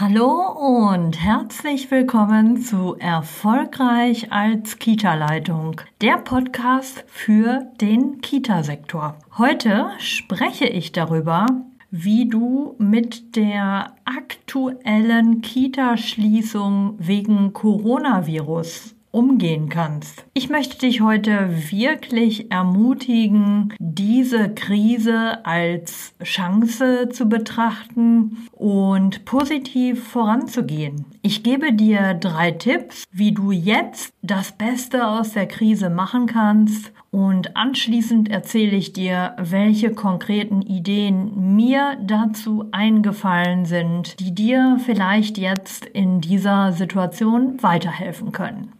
Hallo und herzlich willkommen zu Erfolgreich als Kita-Leitung, der Podcast für den Kita-Sektor. Heute spreche ich darüber, wie du mit der aktuellen Kita-Schließung wegen Coronavirus umgehen kannst. Ich möchte dich heute wirklich ermutigen, diese Krise als Chance zu betrachten und positiv voranzugehen. Ich gebe dir drei Tipps, wie du jetzt das Beste aus der Krise machen kannst und anschließend erzähle ich dir, welche konkreten Ideen mir dazu eingefallen sind, die dir vielleicht jetzt in dieser Situation weiterhelfen können.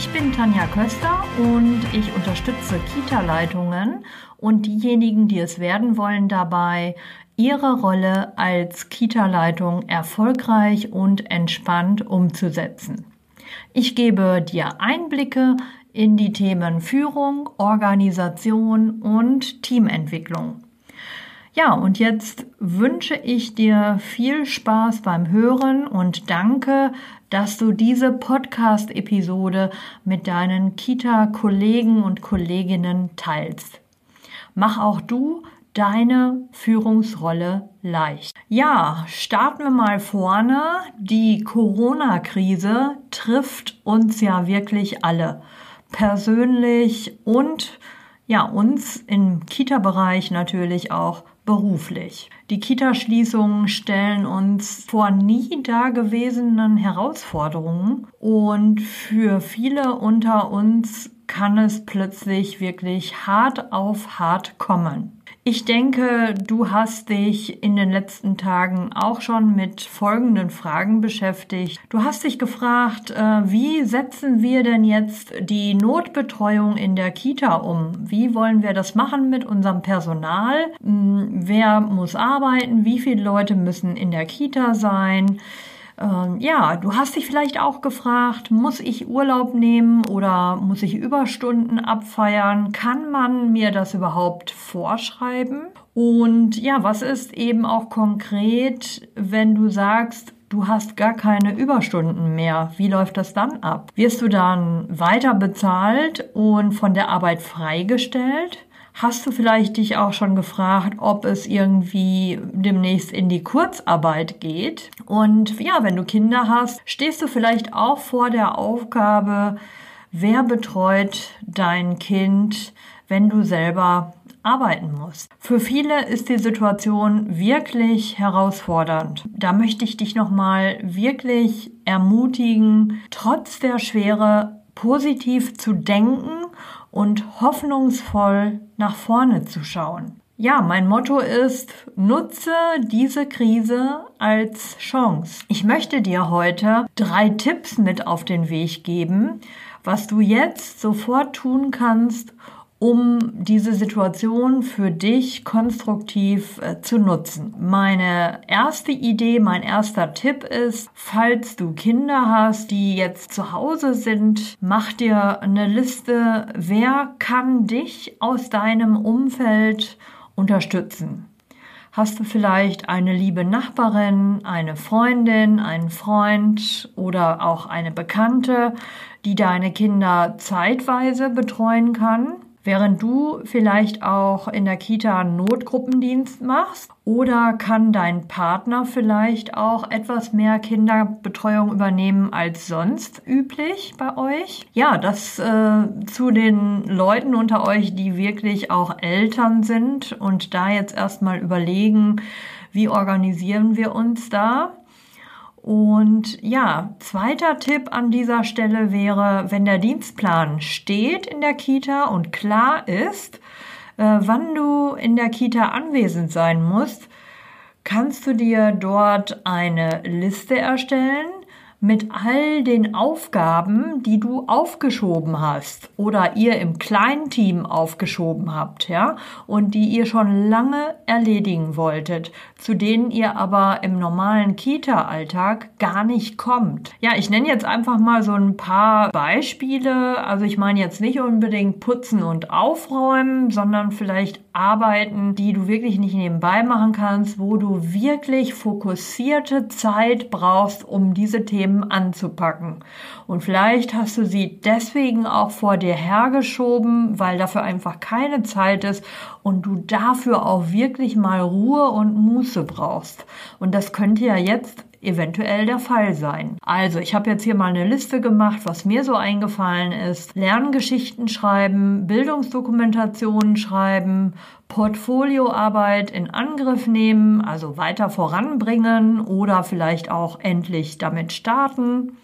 Ich bin Tanja Köster und ich unterstütze Kita-Leitungen und diejenigen, die es werden wollen, dabei, ihre Rolle als Kita-Leitung erfolgreich und entspannt umzusetzen. Ich gebe dir Einblicke in die Themen Führung, Organisation und Teamentwicklung. Ja, und jetzt wünsche ich dir viel Spaß beim Hören und danke, dass du diese Podcast-Episode mit deinen Kita-Kollegen und Kolleginnen teilst. Mach auch du deine Führungsrolle leicht. Ja, starten wir mal vorne. Die Corona-Krise trifft uns ja wirklich alle. Persönlich und ja, uns im Kita-Bereich natürlich auch beruflich. Die Kitaschließungen stellen uns vor nie dagewesenen Herausforderungen und für viele unter uns kann es plötzlich wirklich hart auf hart kommen. Ich denke, du hast dich in den letzten Tagen auch schon mit folgenden Fragen beschäftigt. Du hast dich gefragt, äh, wie setzen wir denn jetzt die Notbetreuung in der Kita um? Wie wollen wir das machen mit unserem Personal? Hm, wer muss arbeiten? Wie viele Leute müssen in der Kita sein? Ähm, ja, du hast dich vielleicht auch gefragt, muss ich Urlaub nehmen oder muss ich Überstunden abfeiern? Kann man mir das überhaupt vorschreiben? Und ja, was ist eben auch konkret, wenn du sagst, du hast gar keine Überstunden mehr. Wie läuft das dann ab? Wirst du dann weiter bezahlt und von der Arbeit freigestellt? Hast du vielleicht dich auch schon gefragt, ob es irgendwie demnächst in die Kurzarbeit geht? Und ja, wenn du Kinder hast, stehst du vielleicht auch vor der Aufgabe, wer betreut dein Kind, wenn du selber arbeiten musst. Für viele ist die Situation wirklich herausfordernd. Da möchte ich dich nochmal wirklich ermutigen, trotz der Schwere positiv zu denken und hoffnungsvoll nach vorne zu schauen. Ja, mein Motto ist, nutze diese Krise als Chance. Ich möchte dir heute drei Tipps mit auf den Weg geben, was du jetzt sofort tun kannst, um diese Situation für dich konstruktiv äh, zu nutzen. Meine erste Idee, mein erster Tipp ist, falls du Kinder hast, die jetzt zu Hause sind, mach dir eine Liste, wer kann dich aus deinem Umfeld unterstützen. Hast du vielleicht eine liebe Nachbarin, eine Freundin, einen Freund oder auch eine Bekannte, die deine Kinder zeitweise betreuen kann? Während du vielleicht auch in der Kita Notgruppendienst machst oder kann dein Partner vielleicht auch etwas mehr Kinderbetreuung übernehmen als sonst üblich bei euch? Ja, das äh, zu den Leuten unter euch, die wirklich auch Eltern sind und da jetzt erstmal überlegen, wie organisieren wir uns da? Und ja, zweiter Tipp an dieser Stelle wäre, wenn der Dienstplan steht in der Kita und klar ist, äh, wann du in der Kita anwesend sein musst, kannst du dir dort eine Liste erstellen mit all den Aufgaben, die du aufgeschoben hast oder ihr im Kleinteam aufgeschoben habt, ja, und die ihr schon lange erledigen wolltet, zu denen ihr aber im normalen Kita-Alltag gar nicht kommt. Ja, ich nenne jetzt einfach mal so ein paar Beispiele. Also ich meine jetzt nicht unbedingt putzen und aufräumen, sondern vielleicht Arbeiten, die du wirklich nicht nebenbei machen kannst, wo du wirklich fokussierte Zeit brauchst, um diese Themen anzupacken. Und vielleicht hast du sie deswegen auch vor dir hergeschoben, weil dafür einfach keine Zeit ist und du dafür auch wirklich mal Ruhe und Muße brauchst. Und das könnte ja jetzt eventuell der Fall sein. Also, ich habe jetzt hier mal eine Liste gemacht, was mir so eingefallen ist. Lerngeschichten schreiben, Bildungsdokumentationen schreiben, Portfolioarbeit in Angriff nehmen, also weiter voranbringen oder vielleicht auch endlich damit starten.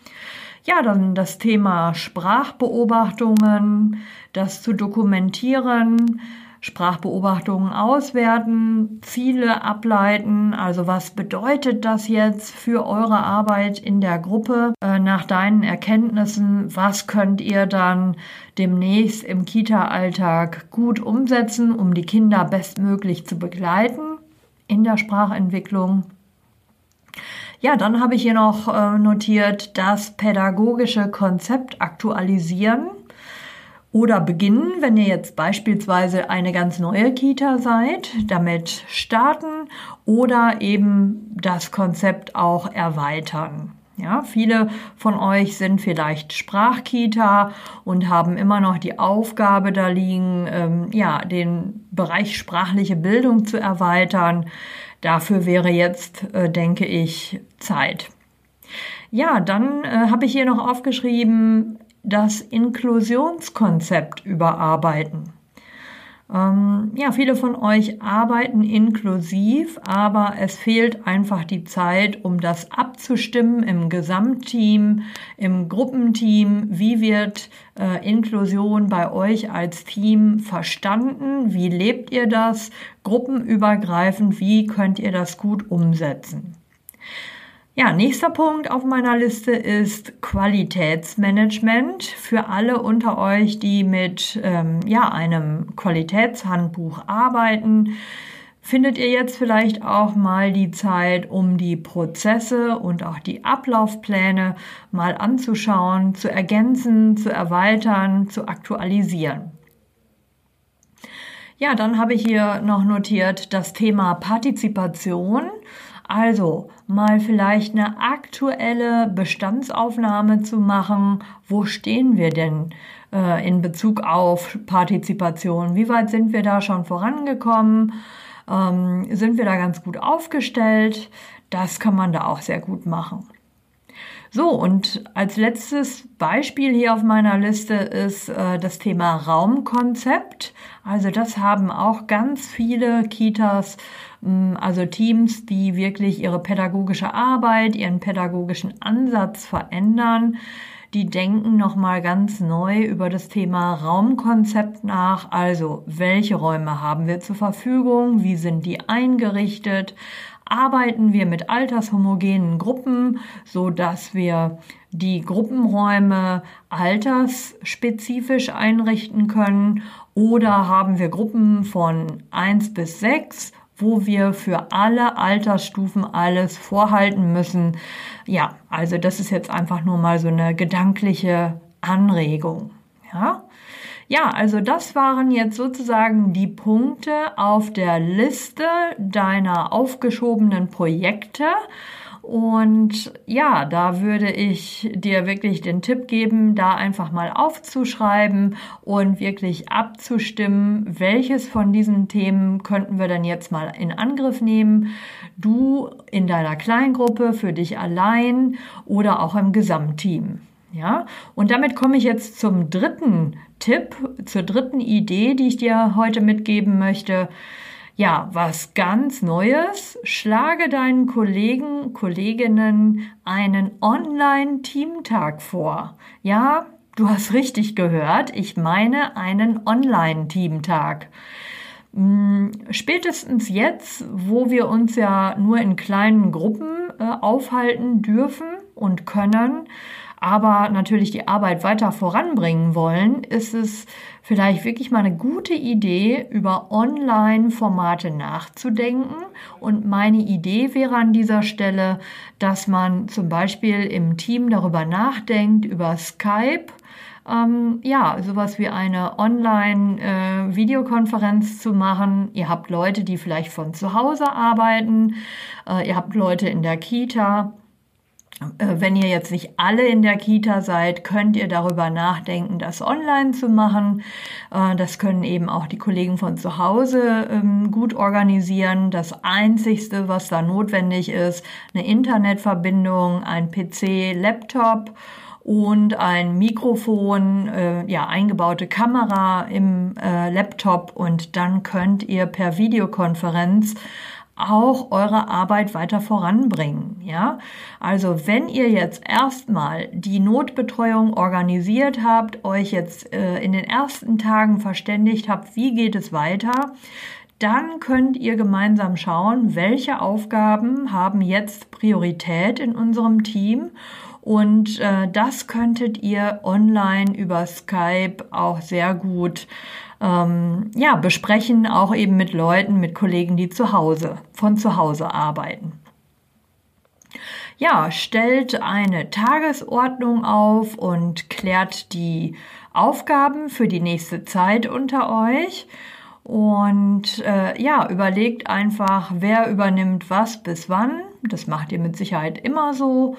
Ja, dann das Thema Sprachbeobachtungen, das zu dokumentieren, Sprachbeobachtungen auswerten, Ziele ableiten. Also was bedeutet das jetzt für eure Arbeit in der Gruppe äh, nach deinen Erkenntnissen? Was könnt ihr dann demnächst im Kita-Alltag gut umsetzen, um die Kinder bestmöglich zu begleiten in der Sprachentwicklung? Ja, dann habe ich hier noch äh, notiert, das pädagogische Konzept aktualisieren oder beginnen, wenn ihr jetzt beispielsweise eine ganz neue Kita seid, damit starten oder eben das Konzept auch erweitern. Ja, viele von euch sind vielleicht Sprachkita und haben immer noch die Aufgabe da liegen, ähm, ja, den Bereich sprachliche Bildung zu erweitern. Dafür wäre jetzt, äh, denke ich, Zeit. Ja, dann äh, habe ich hier noch aufgeschrieben, das Inklusionskonzept überarbeiten. Ähm, ja, viele von euch arbeiten inklusiv, aber es fehlt einfach die Zeit, um das abzustimmen im Gesamtteam, im Gruppenteam. Wie wird äh, Inklusion bei euch als Team verstanden? Wie lebt ihr das gruppenübergreifend? Wie könnt ihr das gut umsetzen? Ja, nächster Punkt auf meiner Liste ist Qualitätsmanagement für alle unter euch, die mit ähm, ja, einem Qualitätshandbuch arbeiten. Findet ihr jetzt vielleicht auch mal die Zeit, um die Prozesse und auch die Ablaufpläne mal anzuschauen, zu ergänzen, zu erweitern, zu aktualisieren? Ja, dann habe ich hier noch notiert das Thema Partizipation. Also mal vielleicht eine aktuelle Bestandsaufnahme zu machen. Wo stehen wir denn äh, in Bezug auf Partizipation? Wie weit sind wir da schon vorangekommen? Ähm, sind wir da ganz gut aufgestellt? Das kann man da auch sehr gut machen. So, und als letztes Beispiel hier auf meiner Liste ist äh, das Thema Raumkonzept. Also das haben auch ganz viele Kitas Mm, also Teams, die wirklich ihre pädagogische Arbeit, ihren pädagogischen Ansatz verändern, die denken nochmal ganz neu über das Thema Raumkonzept nach. Also, welche Räume haben wir zur Verfügung? Wie sind die eingerichtet? Arbeiten wir mit altershomogenen Gruppen, so dass wir die Gruppenräume altersspezifisch einrichten können? Oder haben wir Gruppen von eins bis sechs wo wir für alle Altersstufen alles vorhalten müssen. Ja, also das ist jetzt einfach nur mal so eine gedankliche Anregung. Ja, ja, also das waren jetzt sozusagen die Punkte auf der Liste deiner aufgeschobenen Projekte. Und ja, da würde ich dir wirklich den Tipp geben, da einfach mal aufzuschreiben und wirklich abzustimmen, welches von diesen Themen könnten wir dann jetzt mal in Angriff nehmen. Du in deiner Kleingruppe, für dich allein oder auch im Gesamtteam. Ja, und damit komme ich jetzt zum dritten Tipp, zur dritten Idee, die ich dir heute mitgeben möchte. Ja, was ganz Neues. Schlage deinen Kollegen, Kolleginnen einen Online-Teamtag vor. Ja, du hast richtig gehört. Ich meine einen Online-Teamtag. Hm, spätestens jetzt, wo wir uns ja nur in kleinen Gruppen äh, aufhalten dürfen, und können, aber natürlich die Arbeit weiter voranbringen wollen, ist es vielleicht wirklich mal eine gute Idee, über Online-Formate nachzudenken. Und meine Idee wäre an dieser Stelle, dass man zum Beispiel im Team darüber nachdenkt, über Skype, ähm, ja, sowas wie eine Online-Videokonferenz äh, zu machen. Ihr habt Leute, die vielleicht von zu Hause arbeiten, äh, ihr habt Leute in der Kita wenn ihr jetzt nicht alle in der Kita seid, könnt ihr darüber nachdenken, das online zu machen. Äh, das können eben auch die Kollegen von zu Hause ähm, gut organisieren. Das Einzigste, was da notwendig ist, eine Internetverbindung, ein PC, Laptop und ein Mikrofon, äh, ja, eingebaute Kamera im Laptop und dann könnt ihr per Videokonferenz auch eure Arbeit weiter voranbringen. Ja, also wenn ihr jetzt erstmal die Notbetreuung organisiert habt, euch jetzt äh, in den ersten Tagen verständigt habt, wie geht es weiter, dann könnt ihr gemeinsam schauen, welche Aufgaben haben jetzt Priorität in unserem Team. Und äh, das könntet ihr online über Skype auch sehr gut ähm, ja, besprechen, auch eben mit Leuten, mit Kollegen, die zu Hause, von zu Hause arbeiten. Ja, stellt eine Tagesordnung auf und klärt die Aufgaben für die nächste Zeit unter euch. Und äh, ja, überlegt einfach, wer übernimmt was bis wann. Das macht ihr mit Sicherheit immer so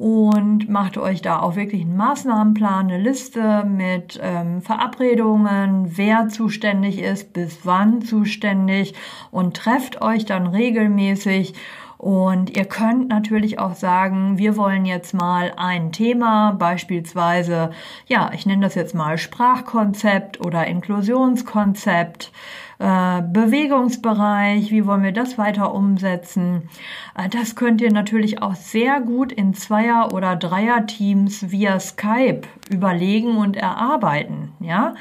und macht euch da auch wirklich einen Maßnahmenplan, eine Liste mit ähm, Verabredungen, wer zuständig ist, bis wann zuständig und trefft euch dann regelmäßig. Und ihr könnt natürlich auch sagen, wir wollen jetzt mal ein Thema, beispielsweise, ja, ich nenne das jetzt mal Sprachkonzept oder Inklusionskonzept äh, Bewegungsbereich, wie wollen wir das weiter umsetzen. Äh, das könnt ihr natürlich auch sehr gut in Zweier- oder Dreier-Teams via Skype überlegen und erarbeiten. Ja,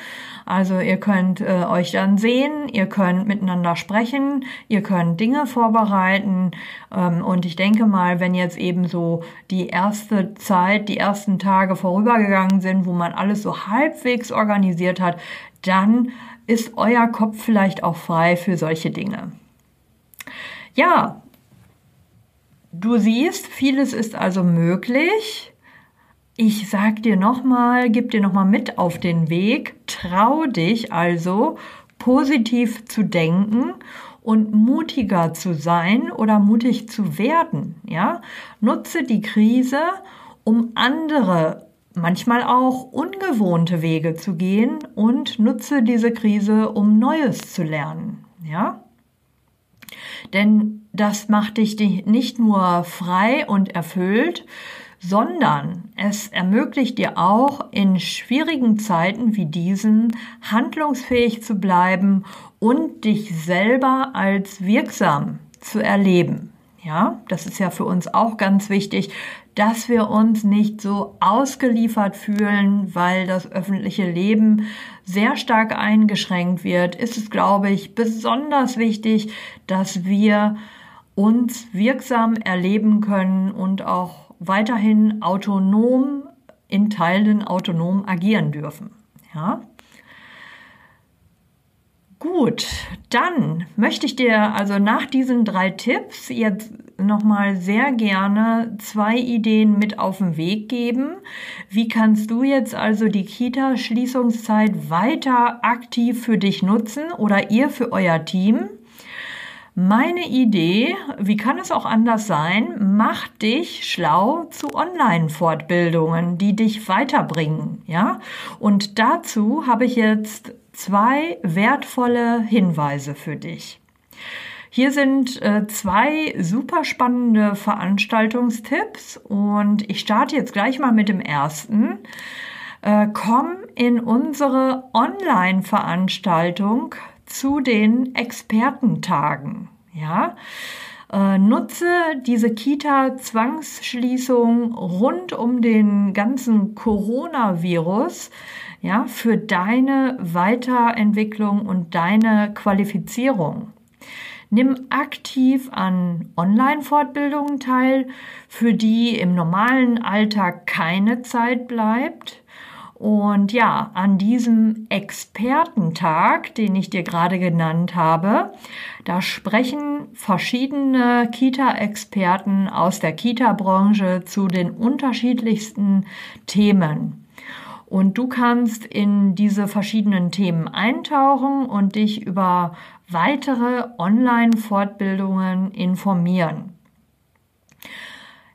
also ihr könnt äh, euch dann sehen, ihr könnt miteinander sprechen, ihr könnt Dinge vorbereiten ähm, und ich denke mal, wenn jetzt eben so die erste Zeit, die ersten Tage vorübergegangen sind, wo man alles so halbwegs organisiert hat, dann ist euer Kopf vielleicht auch frei für solche Dinge. Ja, du siehst, vieles ist also möglich. Ich sag dir nochmal, gib dir nochmal mit auf den Weg. Trau dich also, positiv zu denken und mutiger zu sein oder mutig zu werden. Ja, nutze die Krise, um andere manchmal auch ungewohnte Wege zu gehen und nutze diese Krise, um Neues zu lernen. Ja? Denn das macht dich nicht nur frei und erfüllt, sondern es ermöglicht dir auch in schwierigen Zeiten wie diesen handlungsfähig zu bleiben und dich selber als wirksam zu erleben. Ja, das ist ja für uns auch ganz wichtig, dass wir uns nicht so ausgeliefert fühlen, weil das öffentliche Leben sehr stark eingeschränkt wird, ist es, glaube ich, besonders wichtig, dass wir uns wirksam erleben können und auch weiterhin autonom in Teilen autonom agieren dürfen. Ja? Gut, dann möchte ich dir also nach diesen drei Tipps jetzt nochmal sehr gerne zwei Ideen mit auf den Weg geben. Wie kannst du jetzt also die Kita-Schließungszeit weiter aktiv für dich nutzen oder ihr für euer Team? Meine Idee, wie kann es auch anders sein, macht dich schlau zu Online-Fortbildungen, die dich weiterbringen, ja? Und dazu habe ich jetzt zwei wertvolle Hinweise für dich. Hier sind äh, zwei super spannende Veranstaltungstipps und ich starte jetzt gleich mal mit dem ersten. Äh, komm in unsere Online-Veranstaltung zu den Expertentagen. Ja, äh, nutze diese Kita-Zwangsschließung rund um den ganzen Coronavirus ja, für deine Weiterentwicklung und deine Qualifizierung. Nimm aktiv an Online-Fortbildungen teil, für die im normalen Alltag keine Zeit bleibt. Und ja, an diesem Expertentag, den ich dir gerade genannt habe, da sprechen verschiedene Kita-Experten aus der Kita-Branche zu den unterschiedlichsten Themen. Und du kannst in diese verschiedenen Themen eintauchen und dich über weitere Online-Fortbildungen informieren.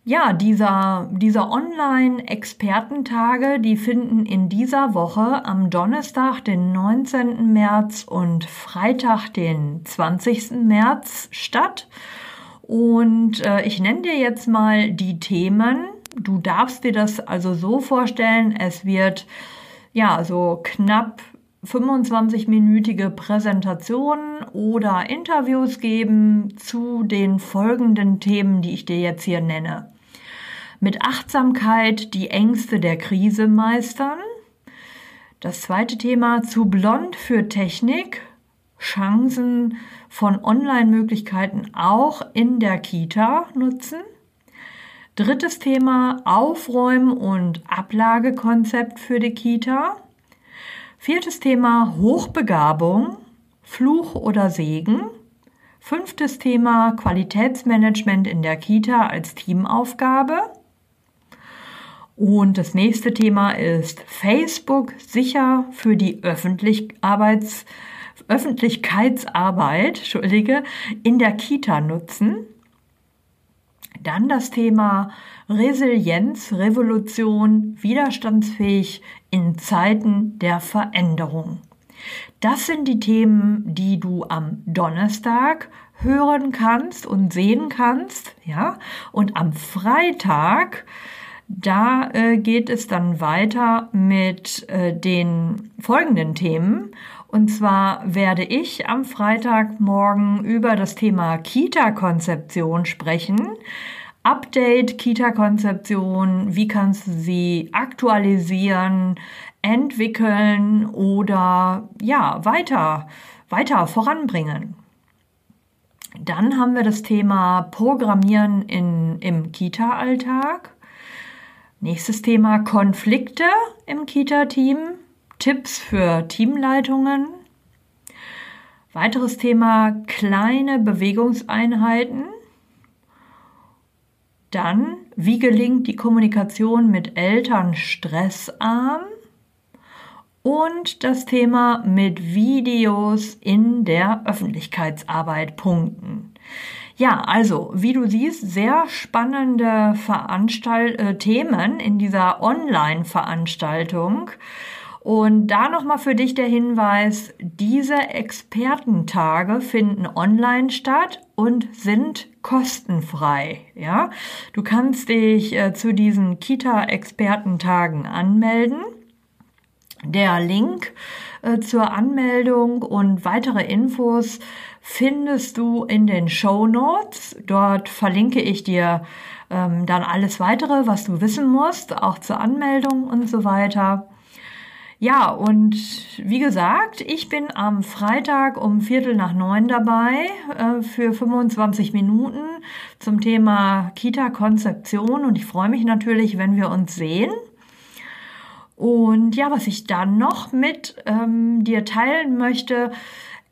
Ja, dieser, dieser Online-Expertentage, die finden in dieser Woche am Donnerstag, den 19. März und Freitag, den 20. März statt. Und äh, ich nenne dir jetzt mal die Themen. Du darfst dir das also so vorstellen, es wird ja so knapp 25-minütige Präsentationen oder Interviews geben zu den folgenden Themen, die ich dir jetzt hier nenne mit Achtsamkeit die Ängste der Krise meistern. Das zweite Thema zu blond für Technik, Chancen von Online-Möglichkeiten auch in der Kita nutzen. Drittes Thema Aufräumen und Ablagekonzept für die Kita. Viertes Thema Hochbegabung, Fluch oder Segen. Fünftes Thema Qualitätsmanagement in der Kita als Teamaufgabe. Und das nächste Thema ist Facebook sicher für die Öffentlich Arbeits Öffentlichkeitsarbeit, Entschuldige, in der Kita nutzen. Dann das Thema Resilienz, Revolution, widerstandsfähig in Zeiten der Veränderung. Das sind die Themen, die du am Donnerstag hören kannst und sehen kannst, ja. Und am Freitag da äh, geht es dann weiter mit äh, den folgenden Themen. Und zwar werde ich am Freitagmorgen über das Thema Kita-Konzeption sprechen. Update Kita-Konzeption, wie kannst du sie aktualisieren, entwickeln oder ja, weiter, weiter voranbringen. Dann haben wir das Thema Programmieren in, im Kita-Alltag. Nächstes Thema Konflikte im Kita-Team, Tipps für Teamleitungen. Weiteres Thema kleine Bewegungseinheiten. Dann, wie gelingt die Kommunikation mit Eltern stressarm? Und das Thema mit Videos in der Öffentlichkeitsarbeit punkten. Ja, also, wie du siehst, sehr spannende Veranstalt äh, Themen in dieser Online-Veranstaltung. Und da nochmal für dich der Hinweis, diese Expertentage finden online statt und sind kostenfrei. Ja, du kannst dich äh, zu diesen Kita-Expertentagen anmelden. Der Link äh, zur Anmeldung und weitere Infos findest du in den Show Notes. Dort verlinke ich dir ähm, dann alles weitere, was du wissen musst, auch zur Anmeldung und so weiter. Ja, und wie gesagt, ich bin am Freitag um Viertel nach neun dabei äh, für 25 Minuten zum Thema Kita-Konzeption und ich freue mich natürlich, wenn wir uns sehen. Und ja, was ich dann noch mit ähm, dir teilen möchte,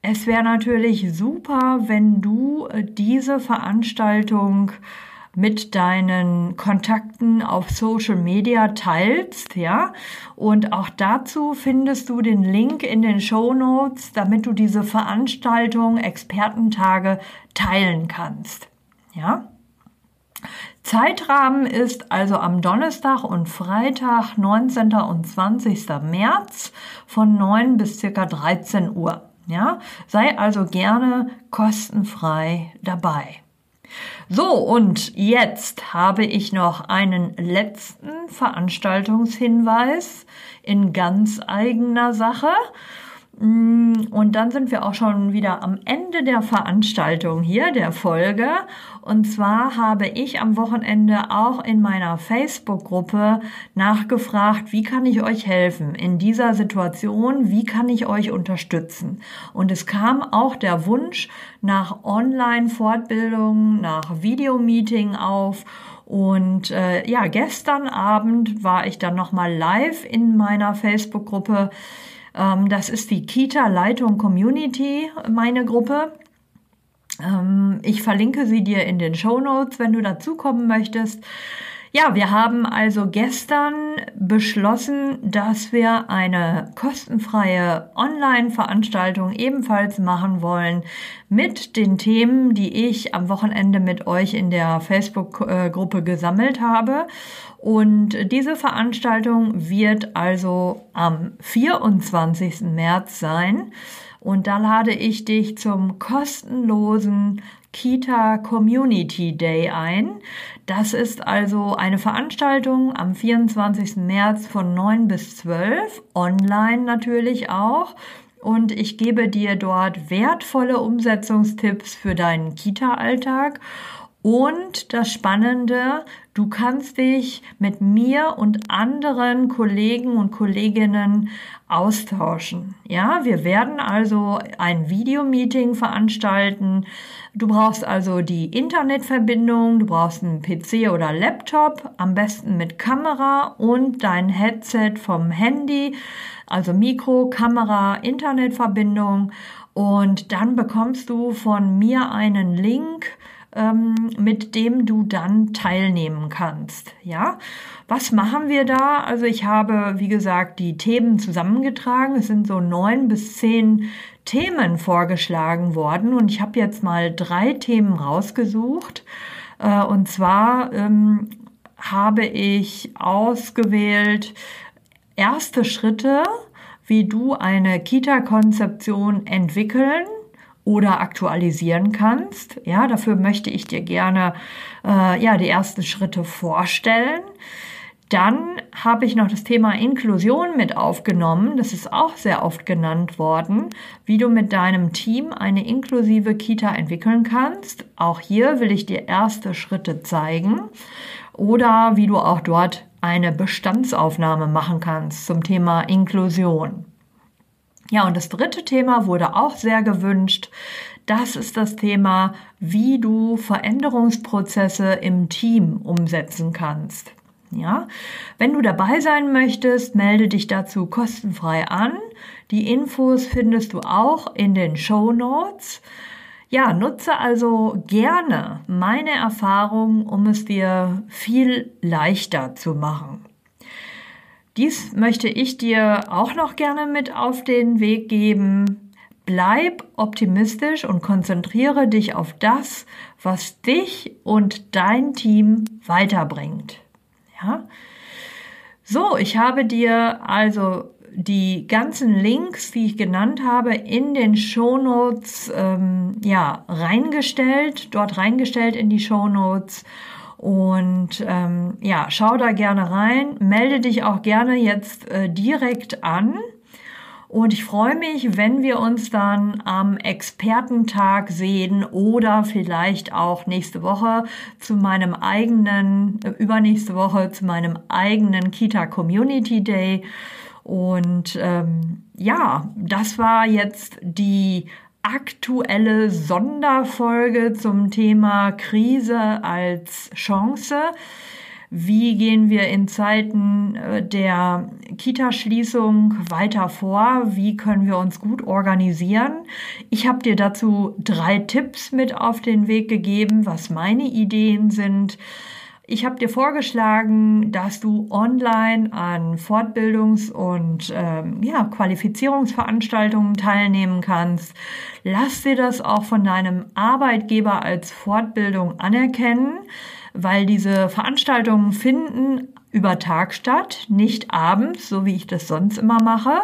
es wäre natürlich super, wenn du äh, diese Veranstaltung mit deinen Kontakten auf Social Media teilst, ja. Und auch dazu findest du den Link in den Show Notes, damit du diese Veranstaltung Expertentage teilen kannst, ja. Zeitrahmen ist also am Donnerstag und Freitag, 19. und 20. März von 9 bis circa 13 Uhr. Ja, sei also gerne kostenfrei dabei. So, und jetzt habe ich noch einen letzten Veranstaltungshinweis in ganz eigener Sache. Mm, und dann sind wir auch schon wieder am Ende der Veranstaltung hier, der Folge. Und zwar habe ich am Wochenende auch in meiner Facebook-Gruppe nachgefragt, wie kann ich euch helfen in dieser Situation, wie kann ich euch unterstützen. Und es kam auch der Wunsch nach Online-Fortbildung, nach Videomeeting auf. Und äh, ja, gestern Abend war ich dann nochmal live in meiner Facebook-Gruppe ähm, das ist die Kita Leitung Community, meine Gruppe. Ähm, ich verlinke sie dir in den Show Notes, wenn du dazukommen möchtest. Ja, wir haben also gestern beschlossen, dass wir eine kostenfreie Online-Veranstaltung ebenfalls machen wollen mit den Themen, die ich am Wochenende mit euch in der Facebook-Gruppe gesammelt habe. Und diese Veranstaltung wird also am 24. März sein. Und da lade ich dich zum kostenlosen Kita Community Day ein. Das ist also eine Veranstaltung am 24. März von 9 bis 12, online natürlich auch. Und ich gebe dir dort wertvolle Umsetzungstipps für deinen Kita-Alltag. Und das Spannende, du kannst dich mit mir und anderen Kollegen und Kolleginnen austauschen. Ja, wir werden also ein Videomeeting veranstalten. Du brauchst also die Internetverbindung, du brauchst einen PC oder Laptop, am besten mit Kamera und dein Headset vom Handy, also Mikro, Kamera, Internetverbindung. Und dann bekommst du von mir einen Link, ähm, mit dem du dann teilnehmen kannst. Ja, was machen wir da? Also ich habe, wie gesagt, die Themen zusammengetragen. Es sind so neun bis zehn Themen vorgeschlagen worden und ich habe jetzt mal drei Themen rausgesucht. Äh, und zwar ähm, habe ich ausgewählt erste Schritte, wie du eine Kita-Konzeption entwickeln oder aktualisieren kannst. Ja, dafür möchte ich dir gerne äh, ja die ersten Schritte vorstellen. Dann habe ich noch das Thema Inklusion mit aufgenommen. Das ist auch sehr oft genannt worden, wie du mit deinem Team eine inklusive Kita entwickeln kannst. Auch hier will ich dir erste Schritte zeigen oder wie du auch dort eine Bestandsaufnahme machen kannst zum Thema Inklusion. Ja, und das dritte Thema wurde auch sehr gewünscht. Das ist das Thema, wie du Veränderungsprozesse im Team umsetzen kannst. Ja, wenn du dabei sein möchtest, melde dich dazu kostenfrei an. Die Infos findest du auch in den Show Notes. Ja, nutze also gerne meine Erfahrung, um es dir viel leichter zu machen. Dies möchte ich dir auch noch gerne mit auf den Weg geben. Bleib optimistisch und konzentriere dich auf das, was dich und dein Team weiterbringt. Ja? So, ich habe dir also die ganzen Links, die ich genannt habe, in den Shownotes ähm, ja, reingestellt, dort reingestellt in die Shownotes. Und ähm, ja, schau da gerne rein, melde dich auch gerne jetzt äh, direkt an. Und ich freue mich, wenn wir uns dann am Expertentag sehen oder vielleicht auch nächste Woche zu meinem eigenen, äh, übernächste Woche zu meinem eigenen Kita Community Day. Und ähm, ja, das war jetzt die aktuelle Sonderfolge zum Thema Krise als Chance. Wie gehen wir in Zeiten äh, der Kita-Schließung weiter vor? Wie können wir uns gut organisieren? Ich habe dir dazu drei Tipps mit auf den Weg gegeben, was meine Ideen sind. Ich habe dir vorgeschlagen, dass du online an Fortbildungs- und ähm, ja, Qualifizierungsveranstaltungen teilnehmen kannst. Lass dir das auch von deinem Arbeitgeber als Fortbildung anerkennen weil diese Veranstaltungen finden über Tag statt, nicht abends, so wie ich das sonst immer mache.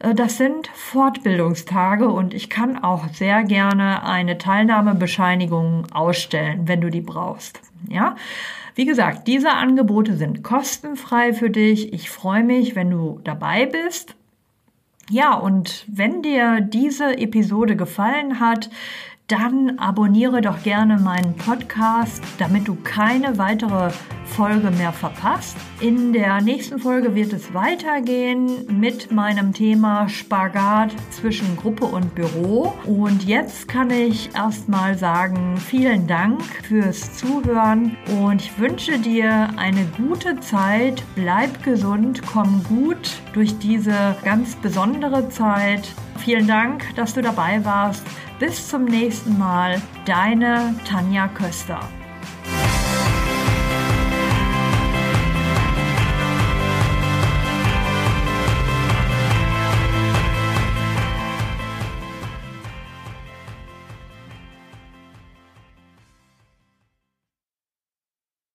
Äh, das sind Fortbildungstage und ich kann auch sehr gerne eine Teilnahmebescheinigung ausstellen, wenn du die brauchst. Ja, wie gesagt, diese Angebote sind kostenfrei für dich. Ich freue mich, wenn du dabei bist. Ja, und wenn dir diese Episode gefallen hat, dann abonniere doch gerne meinen Podcast, damit du keine weitere Folge mehr verpasst. In der nächsten Folge wird es weitergehen mit meinem Thema Spagat zwischen Gruppe und Büro. Und jetzt kann ich erstmal sagen, vielen Dank fürs Zuhören und ich wünsche dir eine gute Zeit. Bleib gesund, komm gut durch diese ganz besondere Zeit. Vielen Dank, dass du dabei warst. Bis zum nächsten Mal, deine Tanja Köster.